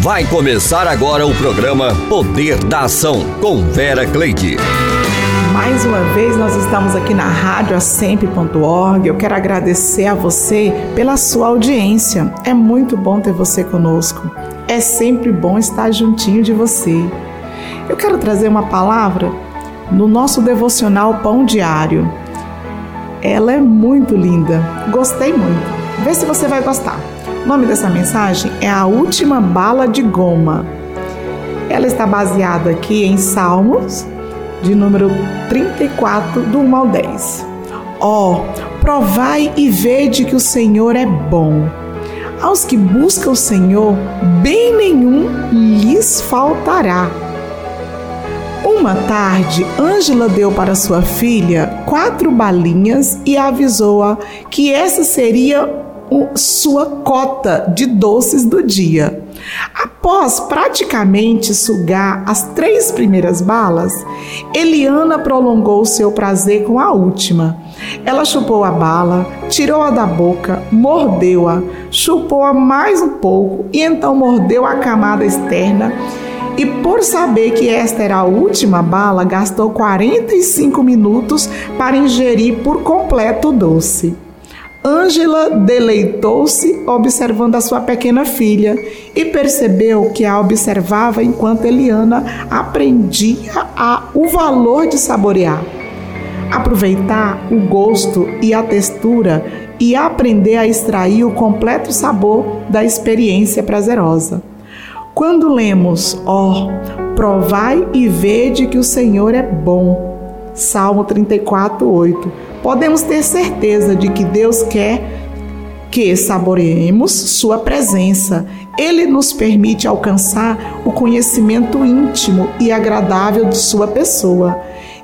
Vai começar agora o programa Poder da Ação com Vera Cleide. Mais uma vez nós estamos aqui na rádio. Eu quero agradecer a você pela sua audiência. É muito bom ter você conosco. É sempre bom estar juntinho de você. Eu quero trazer uma palavra no nosso devocional Pão Diário. Ela é muito linda. Gostei muito. Vê se você vai gostar. O nome dessa mensagem é A Última Bala de Goma. Ela está baseada aqui em Salmos, de número 34, do 1 ao 10. Ó, oh, provai e vede que o Senhor é bom. Aos que buscam o Senhor, bem nenhum lhes faltará. Uma tarde, Ângela deu para sua filha quatro balinhas e avisou-a que essa seria sua cota de doces do dia. Após praticamente sugar as três primeiras balas, Eliana prolongou seu prazer com a última. Ela chupou a bala, tirou-a da boca, mordeu-a, chupou-a mais um pouco e então mordeu a camada externa. E por saber que esta era a última bala, gastou 45 minutos para ingerir por completo o doce. Ângela deleitou-se observando a sua pequena filha e percebeu que a observava enquanto Eliana aprendia a, o valor de saborear. Aproveitar o gosto e a textura e aprender a extrair o completo sabor da experiência prazerosa. Quando lemos, ó, oh, provai e vede que o Senhor é bom. Salmo 34, 8 podemos ter certeza de que Deus quer que saboreemos Sua presença. Ele nos permite alcançar o conhecimento íntimo e agradável de Sua pessoa.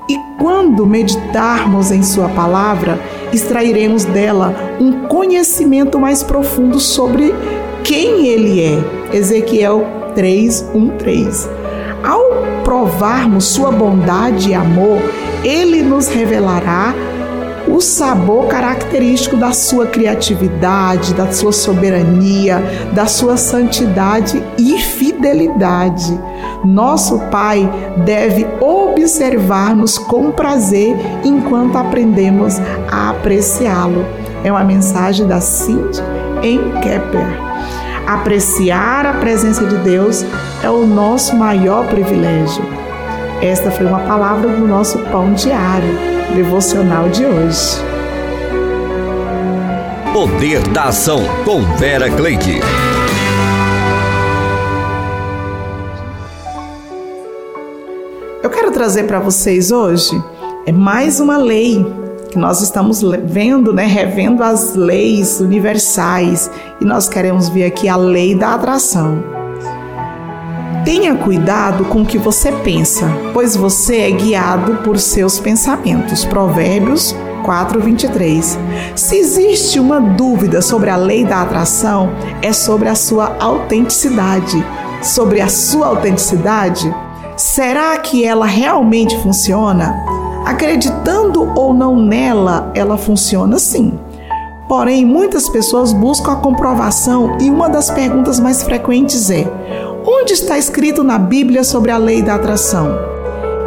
E quando meditarmos em Sua palavra, extrairemos dela um conhecimento mais profundo sobre quem Ele é. Ezequiel 3, 1, 3. Provarmos Sua bondade e amor, Ele nos revelará o sabor característico da sua criatividade, da sua soberania, da sua santidade e fidelidade. Nosso Pai deve observar-nos com prazer enquanto aprendemos a apreciá-lo. É uma mensagem da Cindy em Kepler. Apreciar a presença de Deus é o nosso maior privilégio. Esta foi uma palavra do nosso pão diário devocional de hoje. Poder da Ação com Vera Cleide. Eu quero trazer para vocês hoje é mais uma lei que nós estamos vendo, né, revendo as leis universais e nós queremos ver aqui a lei da atração. Tenha cuidado com o que você pensa, pois você é guiado por seus pensamentos. Provérbios 4:23. Se existe uma dúvida sobre a lei da atração, é sobre a sua autenticidade. Sobre a sua autenticidade, será que ela realmente funciona? Acreditando ou não nela, ela funciona sim. Porém, muitas pessoas buscam a comprovação e uma das perguntas mais frequentes é: Onde está escrito na Bíblia sobre a lei da atração?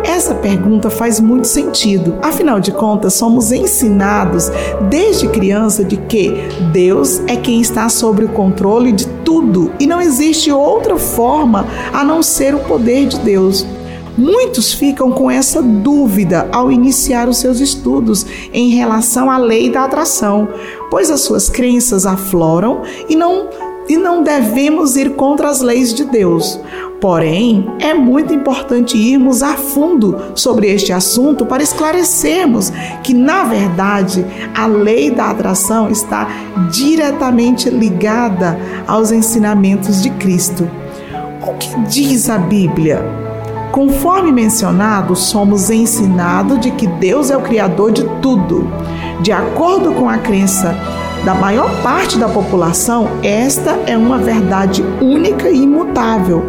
Essa pergunta faz muito sentido. Afinal de contas, somos ensinados desde criança de que Deus é quem está sobre o controle de tudo e não existe outra forma a não ser o poder de Deus. Muitos ficam com essa dúvida ao iniciar os seus estudos em relação à lei da atração, pois as suas crenças afloram e não e não devemos ir contra as leis de Deus. Porém, é muito importante irmos a fundo sobre este assunto para esclarecermos que, na verdade, a lei da atração está diretamente ligada aos ensinamentos de Cristo. O que diz a Bíblia? Conforme mencionado, somos ensinados de que Deus é o Criador de tudo. De acordo com a crença da maior parte da população, esta é uma verdade única e imutável.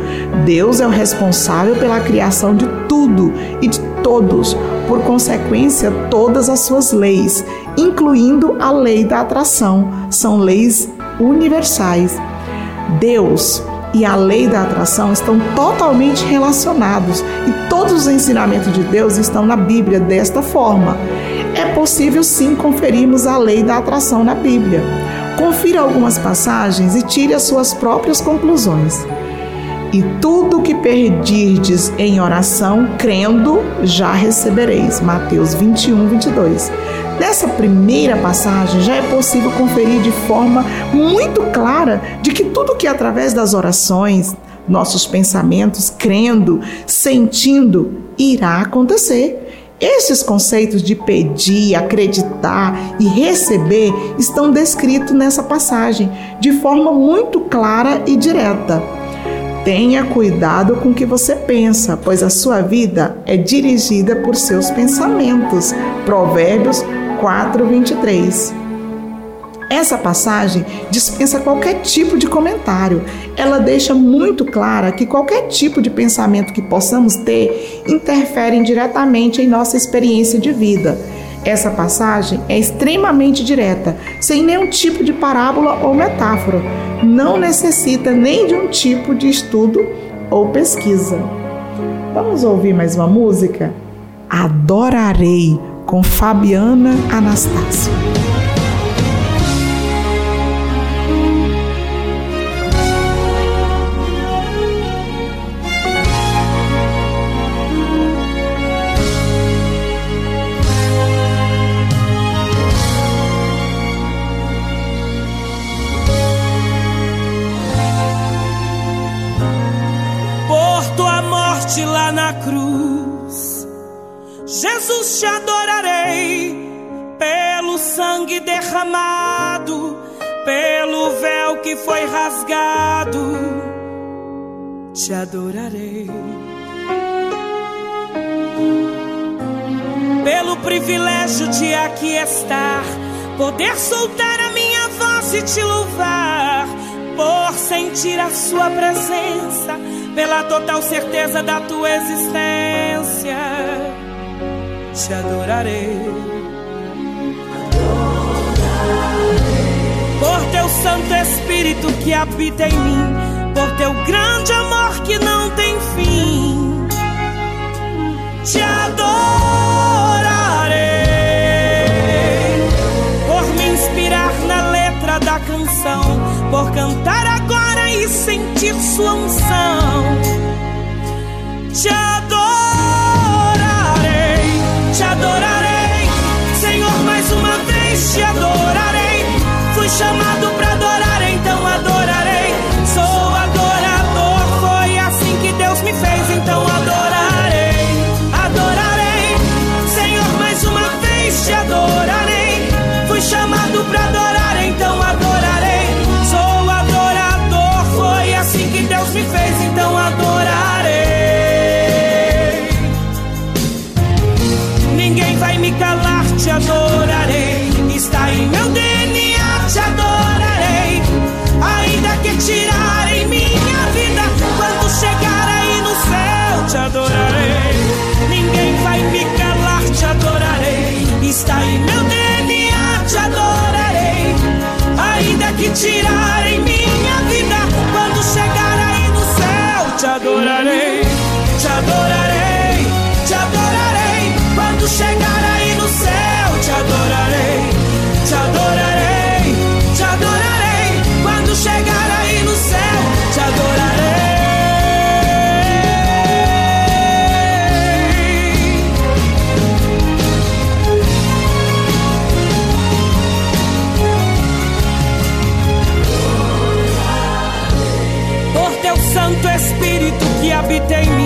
Deus é o responsável pela criação de tudo e de todos, por consequência, todas as suas leis, incluindo a lei da atração, são leis universais. Deus e a lei da atração estão totalmente relacionados e todos os ensinamentos de Deus estão na Bíblia desta forma. É possível sim conferirmos a lei da atração na Bíblia. Confira algumas passagens e tire as suas próprias conclusões. E tudo que pedirdes em oração, crendo, já recebereis. Mateus 21, 22. Nessa primeira passagem, já é possível conferir de forma muito clara de que tudo que através das orações, nossos pensamentos, crendo, sentindo, irá acontecer. Esses conceitos de pedir, acreditar e receber estão descritos nessa passagem de forma muito clara e direta. Tenha cuidado com o que você pensa, pois a sua vida é dirigida por seus pensamentos. Provérbios 4:23. Essa passagem dispensa qualquer tipo de comentário. Ela deixa muito clara que qualquer tipo de pensamento que possamos ter interfere diretamente em nossa experiência de vida. Essa passagem é extremamente direta, sem nenhum tipo de parábola ou metáfora. Não necessita nem de um tipo de estudo ou pesquisa. Vamos ouvir mais uma música? Adorarei com Fabiana Anastácio. Pelo véu que foi rasgado. Te adorarei. Pelo privilégio de aqui estar, poder soltar a minha voz e te louvar, por sentir a sua presença pela total certeza da tua existência, te adorarei. Por teu Santo Espírito que habita em mim, por teu grande amor que não tem fim, te adorarei. tirarem minha vida. Quando chegar aí no céu, te adorarei, te adorarei, te adorarei. Quando chegar aí no céu, te adorarei. everything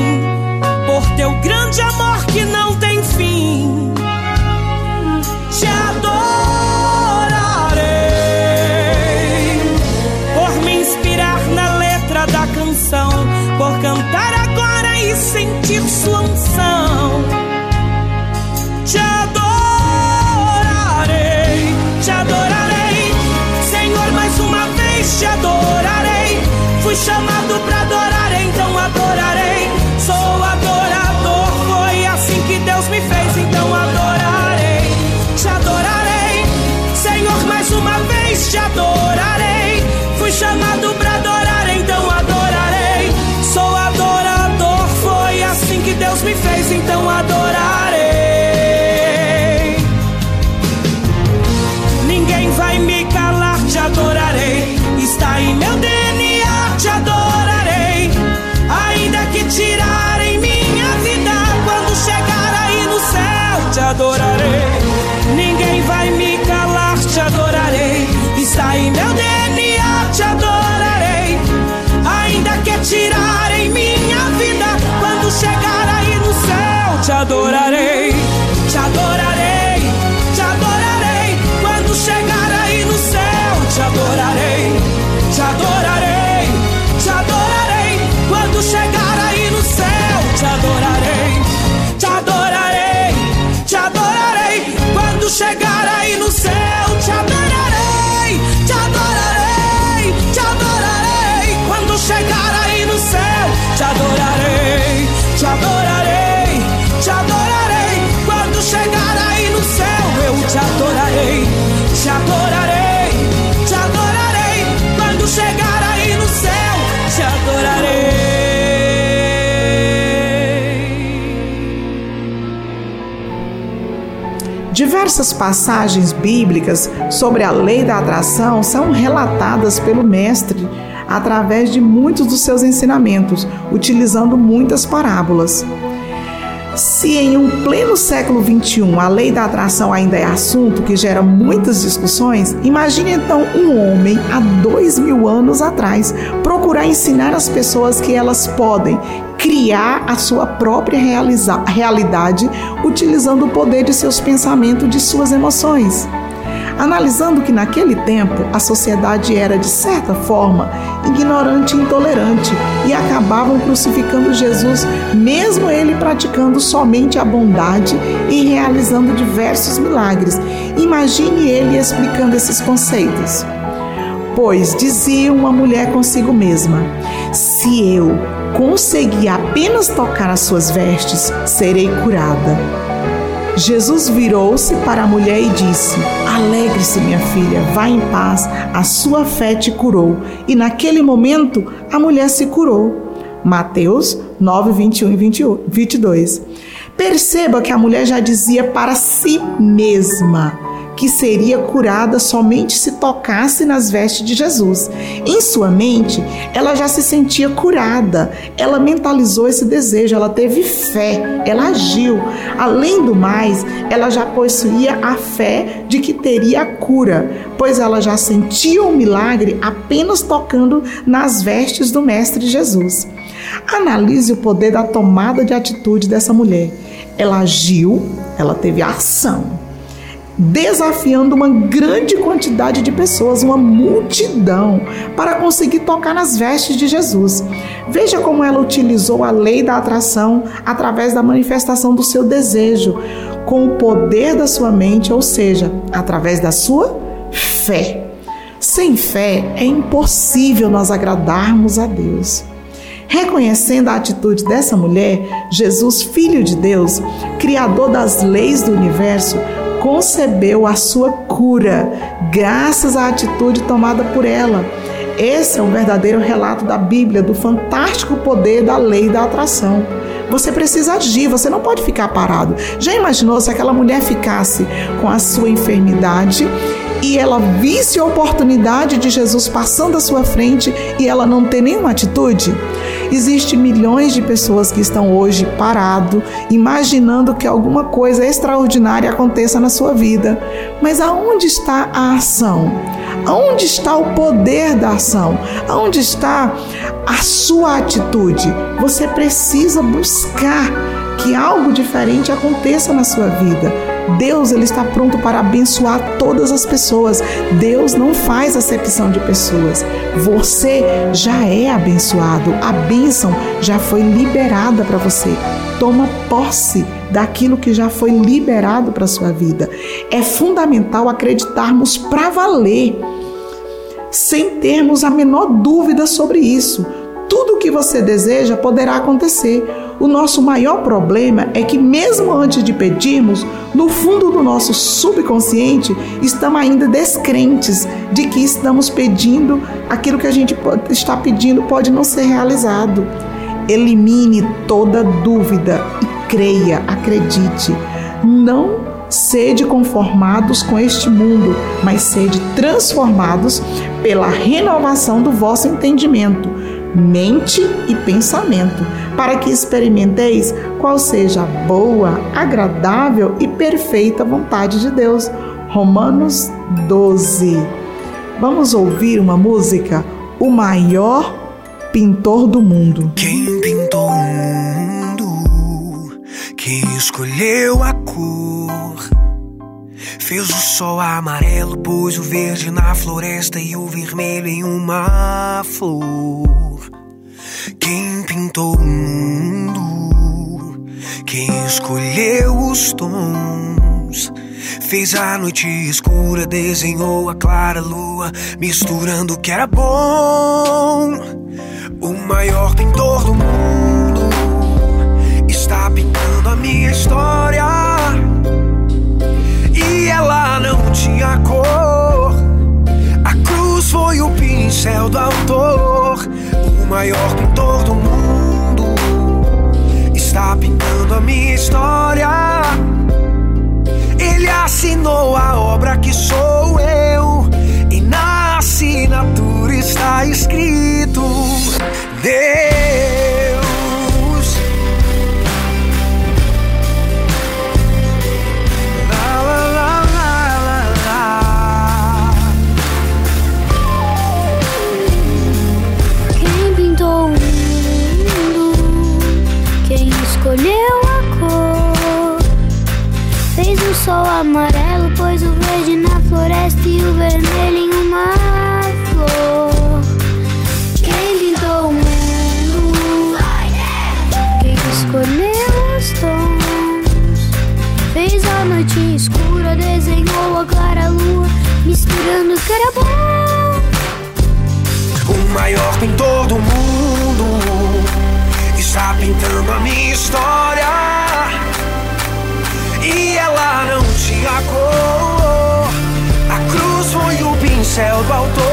Diversas passagens bíblicas sobre a lei da atração são relatadas pelo Mestre através de muitos dos seus ensinamentos, utilizando muitas parábolas. Se em um pleno século XXI a lei da atração ainda é assunto que gera muitas discussões, imagine então um homem há dois mil anos atrás procurar ensinar as pessoas que elas podem criar a sua própria realidade utilizando o poder de seus pensamentos, de suas emoções. Analisando que naquele tempo a sociedade era, de certa forma, ignorante e intolerante e acabavam crucificando Jesus, mesmo ele praticando somente a bondade e realizando diversos milagres. Imagine ele explicando esses conceitos. Pois dizia uma mulher consigo mesma: Se eu conseguir apenas tocar as suas vestes, serei curada. Jesus virou-se para a mulher e disse: Alegre-se, minha filha, vá em paz, a sua fé te curou. E naquele momento a mulher se curou. Mateus 9, 21 e 22. Perceba que a mulher já dizia para si mesma que seria curada somente se tocasse nas vestes de Jesus. Em sua mente, ela já se sentia curada, ela mentalizou esse desejo, ela teve fé, ela agiu. Além do mais, ela já possuía a fé de que teria cura, pois ela já sentia o milagre apenas tocando nas vestes do Mestre Jesus. Analise o poder da tomada de atitude dessa mulher. Ela agiu, ela teve ação desafiando uma grande quantidade de pessoas, uma multidão, para conseguir tocar nas vestes de Jesus. Veja como ela utilizou a lei da atração através da manifestação do seu desejo, com o poder da sua mente, ou seja, através da sua fé. Sem fé é impossível nós agradarmos a Deus. Reconhecendo a atitude dessa mulher, Jesus, Filho de Deus, Criador das leis do universo, concebeu a sua cura, graças à atitude tomada por ela. Esse é um verdadeiro relato da Bíblia, do fantástico poder da lei da atração. Você precisa agir, você não pode ficar parado. Já imaginou se aquela mulher ficasse com a sua enfermidade e ela visse a oportunidade de Jesus passando à sua frente e ela não ter nenhuma atitude? Existem milhões de pessoas que estão hoje parado, imaginando que alguma coisa extraordinária aconteça na sua vida. Mas aonde está a ação? Aonde está o poder da ação? Aonde está a sua atitude? Você precisa buscar que algo diferente aconteça na sua vida. Deus ele está pronto para abençoar todas as pessoas. Deus não faz acepção de pessoas. Você já é abençoado. A bênção já foi liberada para você. Toma posse daquilo que já foi liberado para sua vida. É fundamental acreditarmos para valer, sem termos a menor dúvida sobre isso. Tudo o que você deseja poderá acontecer. O nosso maior problema é que, mesmo antes de pedirmos, no fundo do nosso subconsciente, estamos ainda descrentes de que estamos pedindo aquilo que a gente está pedindo pode não ser realizado. Elimine toda dúvida e creia, acredite. Não sede conformados com este mundo, mas sede transformados pela renovação do vosso entendimento mente e pensamento, para que experimenteis qual seja a boa, agradável e perfeita vontade de Deus. Romanos 12. Vamos ouvir uma música? O maior pintor do mundo. Quem pintou o mundo? Quem escolheu a cor? Fez o sol amarelo, pôs o verde na floresta e o vermelho em uma flor. Quem pintou o mundo? Quem escolheu os tons? Fez a noite escura, desenhou a clara lua, misturando o que era bom. O maior pintor do mundo está pintando a minha história. E ela não tinha cor. A cruz foi o pincel do autor. Maior pintor do mundo está pintando a minha história. Ele assinou a obra que sou eu. E na assinatura está escrito: A cruz foi o pincel do autor.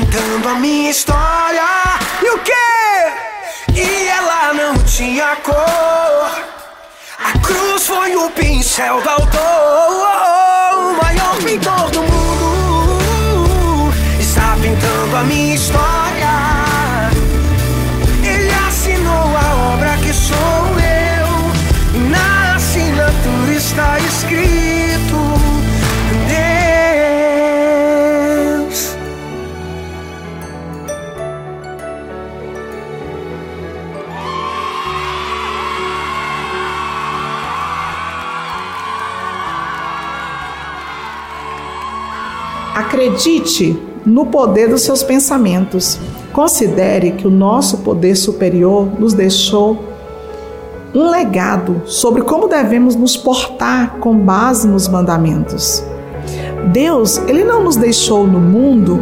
Está pintando a minha história. E o quê? E ela não tinha cor. A cruz foi o pincel do autor. Acredite no poder dos seus pensamentos. Considere que o nosso poder superior nos deixou um legado sobre como devemos nos portar com base nos mandamentos. Deus, ele não nos deixou no mundo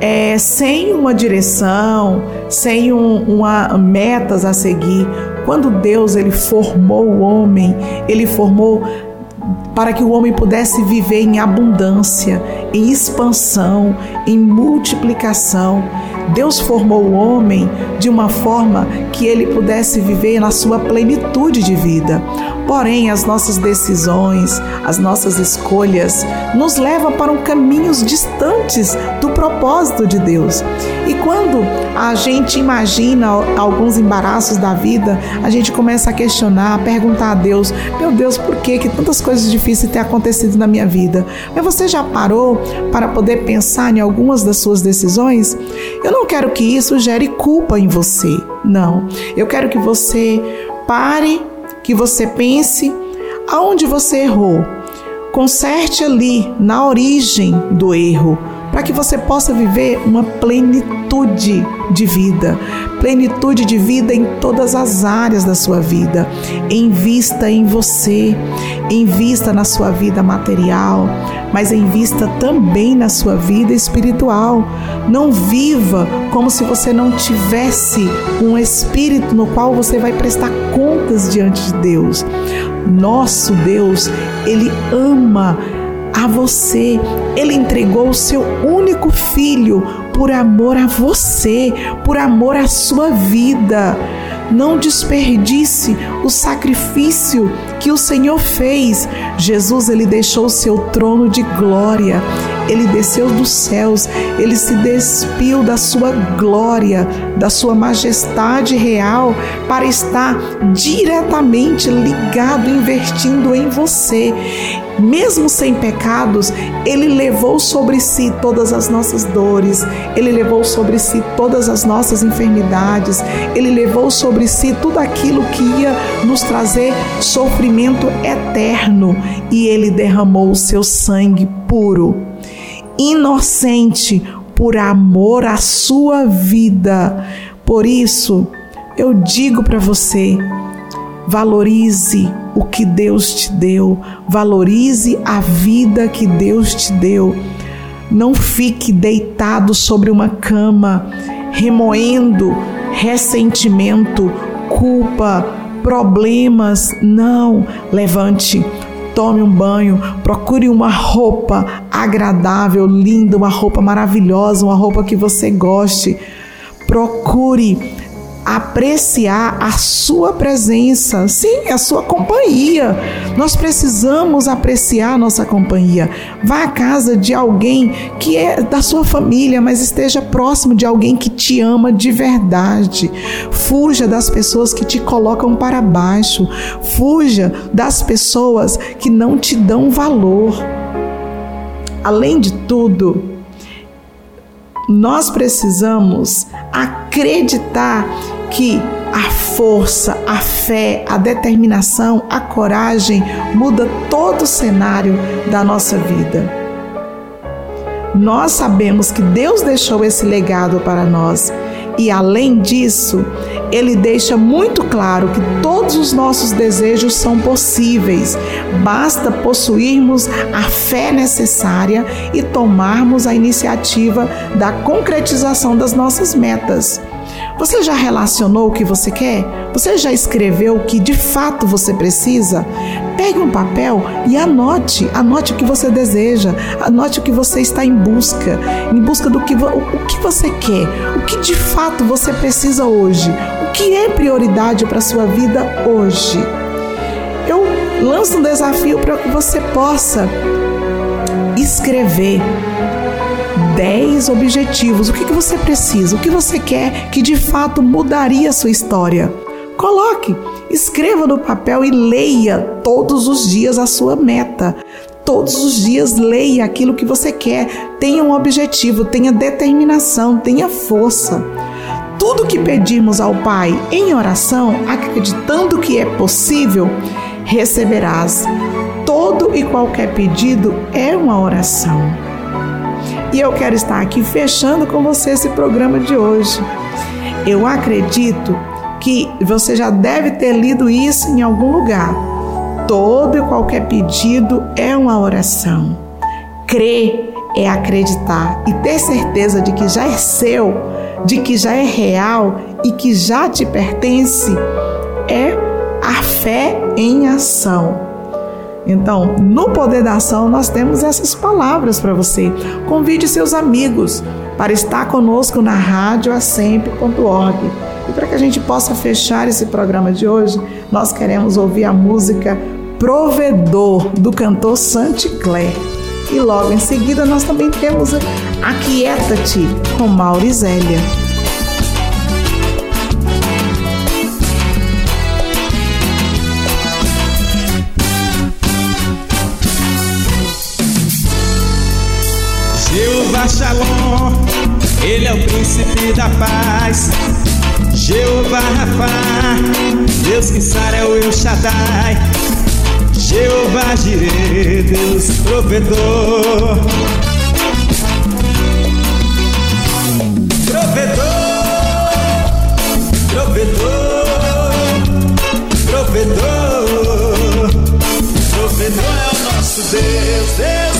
é, sem uma direção, sem um, uma metas a seguir. Quando Deus ele formou o homem, ele formou para que o homem pudesse viver em abundância, em expansão, em multiplicação. Deus formou o homem de uma forma que ele pudesse viver na sua plenitude de vida. Porém, as nossas decisões, as nossas escolhas nos levam para um caminhos distantes do propósito de Deus. E quando a gente imagina alguns embaraços da vida, a gente começa a questionar, a perguntar a Deus: "Meu Deus, por que que tantas coisas difíceis têm acontecido na minha vida?" Mas você já parou para poder pensar em algumas das suas decisões? Eu não quero que isso gere culpa em você. Não. Eu quero que você pare que você pense aonde você errou. Conserte ali na origem do erro, para que você possa viver uma plenitude de vida, plenitude de vida em todas as áreas da sua vida. Invista em você, invista na sua vida material, mas invista também na sua vida espiritual. Não viva como se você não tivesse um espírito no qual você vai prestar contas diante de Deus. Nosso Deus, ele ama a você. Ele entregou o seu único filho por amor a você, por amor à sua vida. Não desperdice o sacrifício que o Senhor fez. Jesus ele deixou o seu trono de glória. Ele desceu dos céus, ele se despiu da sua glória, da sua majestade real, para estar diretamente ligado, investindo em você. Mesmo sem pecados, ele levou sobre si todas as nossas dores, ele levou sobre si todas as nossas enfermidades, ele levou sobre si tudo aquilo que ia nos trazer sofrimento eterno e ele derramou o seu sangue puro, inocente, por amor à sua vida. Por isso, eu digo para você, valorize o que Deus te deu, valorize a vida que Deus te deu. Não fique deitado sobre uma cama, remoendo ressentimento, culpa, problemas. Não, levante, tome um banho, procure uma roupa agradável, linda, uma roupa maravilhosa, uma roupa que você goste. Procure apreciar a sua presença, sim, a sua companhia. Nós precisamos apreciar a nossa companhia. Vá à casa de alguém que é da sua família, mas esteja próximo de alguém que te ama de verdade. Fuja das pessoas que te colocam para baixo. Fuja das pessoas que não te dão valor. Além de tudo, nós precisamos acreditar que a força, a fé, a determinação, a coragem muda todo o cenário da nossa vida. Nós sabemos que Deus deixou esse legado para nós e, além disso, Ele deixa muito claro que todos os nossos desejos são possíveis, basta possuirmos a fé necessária e tomarmos a iniciativa da concretização das nossas metas. Você já relacionou o que você quer? Você já escreveu o que de fato você precisa? Pegue um papel e anote, anote o que você deseja, anote o que você está em busca, em busca do que, o que você quer, o que de fato você precisa hoje, o que é prioridade para a sua vida hoje. Eu lanço um desafio para que você possa escrever 10 objetivos. O que, que você precisa? O que você quer que de fato mudaria a sua história? Coloque, escreva no papel e leia todos os dias a sua meta. Todos os dias leia aquilo que você quer. Tenha um objetivo, tenha determinação, tenha força. Tudo que pedimos ao Pai em oração, acreditando que é possível, receberás. Todo e qualquer pedido é uma oração. E eu quero estar aqui fechando com você esse programa de hoje. Eu acredito que você já deve ter lido isso em algum lugar. Todo e qualquer pedido é uma oração. Crer é acreditar e ter certeza de que já é seu, de que já é real e que já te pertence. É a fé em ação. Então, no Poder da Ação, nós temos essas palavras para você. Convide seus amigos para estar conosco na rádio. E para que a gente possa fechar esse programa de hoje, nós queremos ouvir a música Provedor, do cantor Santi Clé. E logo em seguida nós também temos Aquieta-te, com Maurizélia. Ele é o príncipe da paz. Jeová Rafa, Deus que sara é o El Shaddai. Jeová Jireh, Deus provedor. Provedor, provedor, provedor. Provedor é o nosso Deus, Deus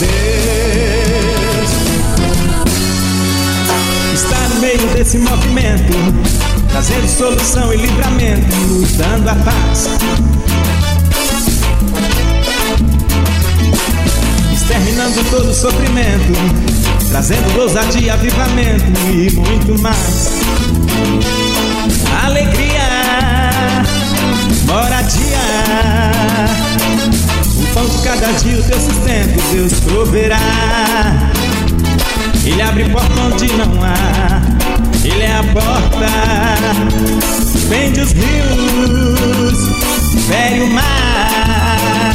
Deus. Está no meio desse movimento, trazendo solução e livramento, nos dando a paz. Exterminando todo sofrimento, trazendo ousadia, avivamento e muito mais. Alegria, cada dia, o teu sustento, Deus proverá. Ele abre porta onde não há, Ele é a porta. Vende os rios, fere o mar,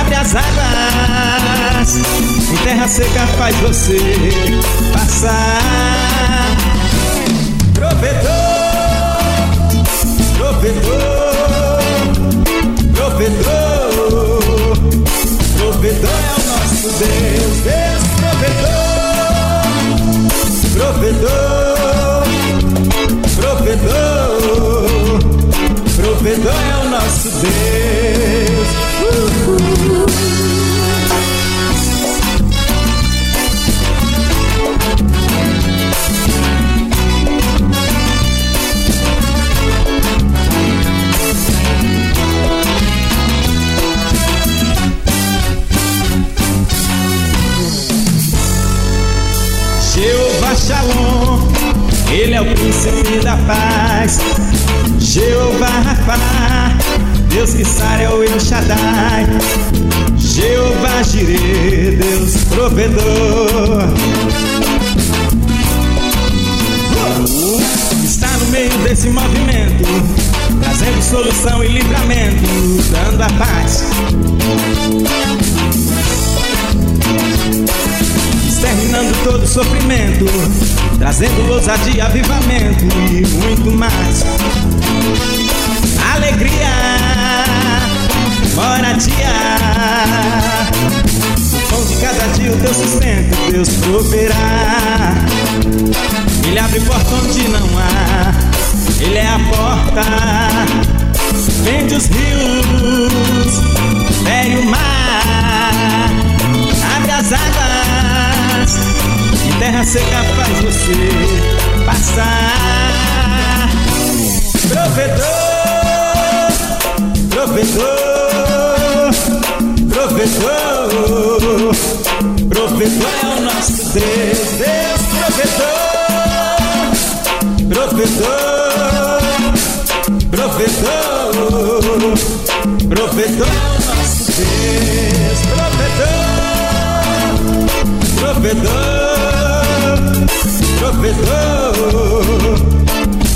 abre as águas, em terra seca faz você passar. Provedor, provedor, provedor, provedor é o nosso Deus, Deus provedor, provedor, provedor, provedor é o nosso Deus. É o príncipe da paz. Jeová Rafa, Deus que sara é o El Shaddai. Jeová Jireh, Deus provedor. Está no meio desse movimento, trazendo solução e livramento, dando a paz. Exterminando todo sofrimento, trazendo ousadia, avivamento e muito mais. Alegria, moradia, o pão de cada dia, o teu sustento, Deus proverá. Ele abre porta onde não há, Ele é a porta. Vende os rios, vem o mar, abre as águas, e terra seca faz você passar. Provedor, provedor, provedor, provedor é o nosso Deus, Deus provedor, provedor, provedor, provedor é o nosso Deus, provedor, provedor, provedor,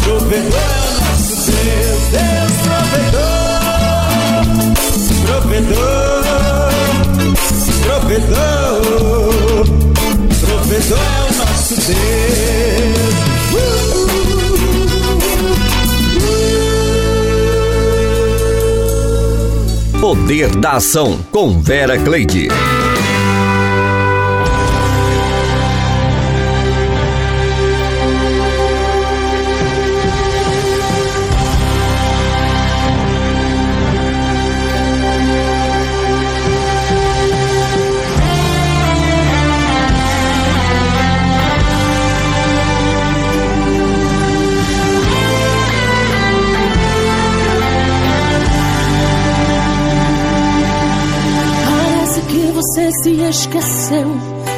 provedor é o nosso Deus, Deus provedor, provedor, provedor, provedor é o nosso Deus. Poder da Ação com Vera Cleide. Se esqueceu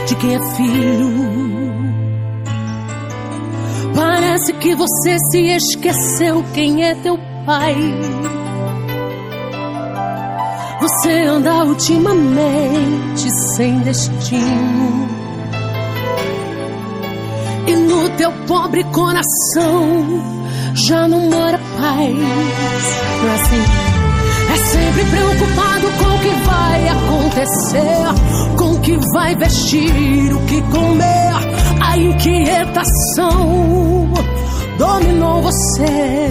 de quem é filho. Parece que você se esqueceu quem é teu pai. Você anda ultimamente sem destino. E no teu pobre coração já não mora paz. Não é assim? É sempre preocupado com o que vai acontecer, com o que vai vestir, o que comer. A inquietação dominou você.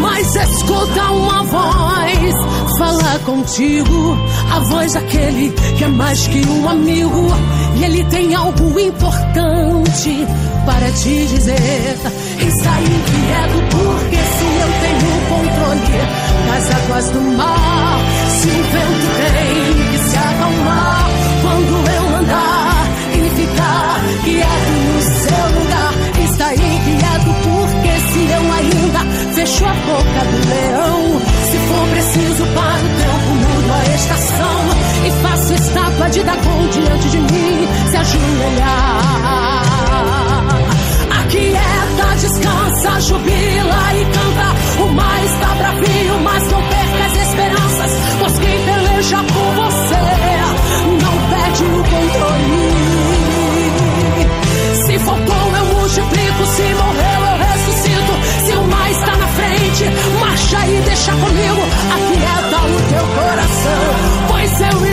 Mas escuta uma voz falar contigo, a voz daquele que é mais que um amigo. E ele tem algo importante para te dizer. Está inquieto porque se eu tenho controle das águas do mar, se o vento tem que se acalmar quando eu andar e ficar quieto no seu lugar, está inquieto porque se eu ainda fecho a boca do leão, se for preciso para o tempo mudo a estação e faço estátua de Dagon diante de mim, se ajoelhar. Aquieta, descansa, jubila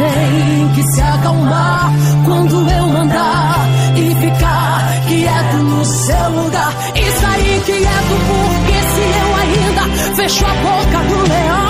tem que se acalmar quando eu mandar e ficar quieto no seu lugar. Está inquieto porque se eu ainda fecho a boca do leão,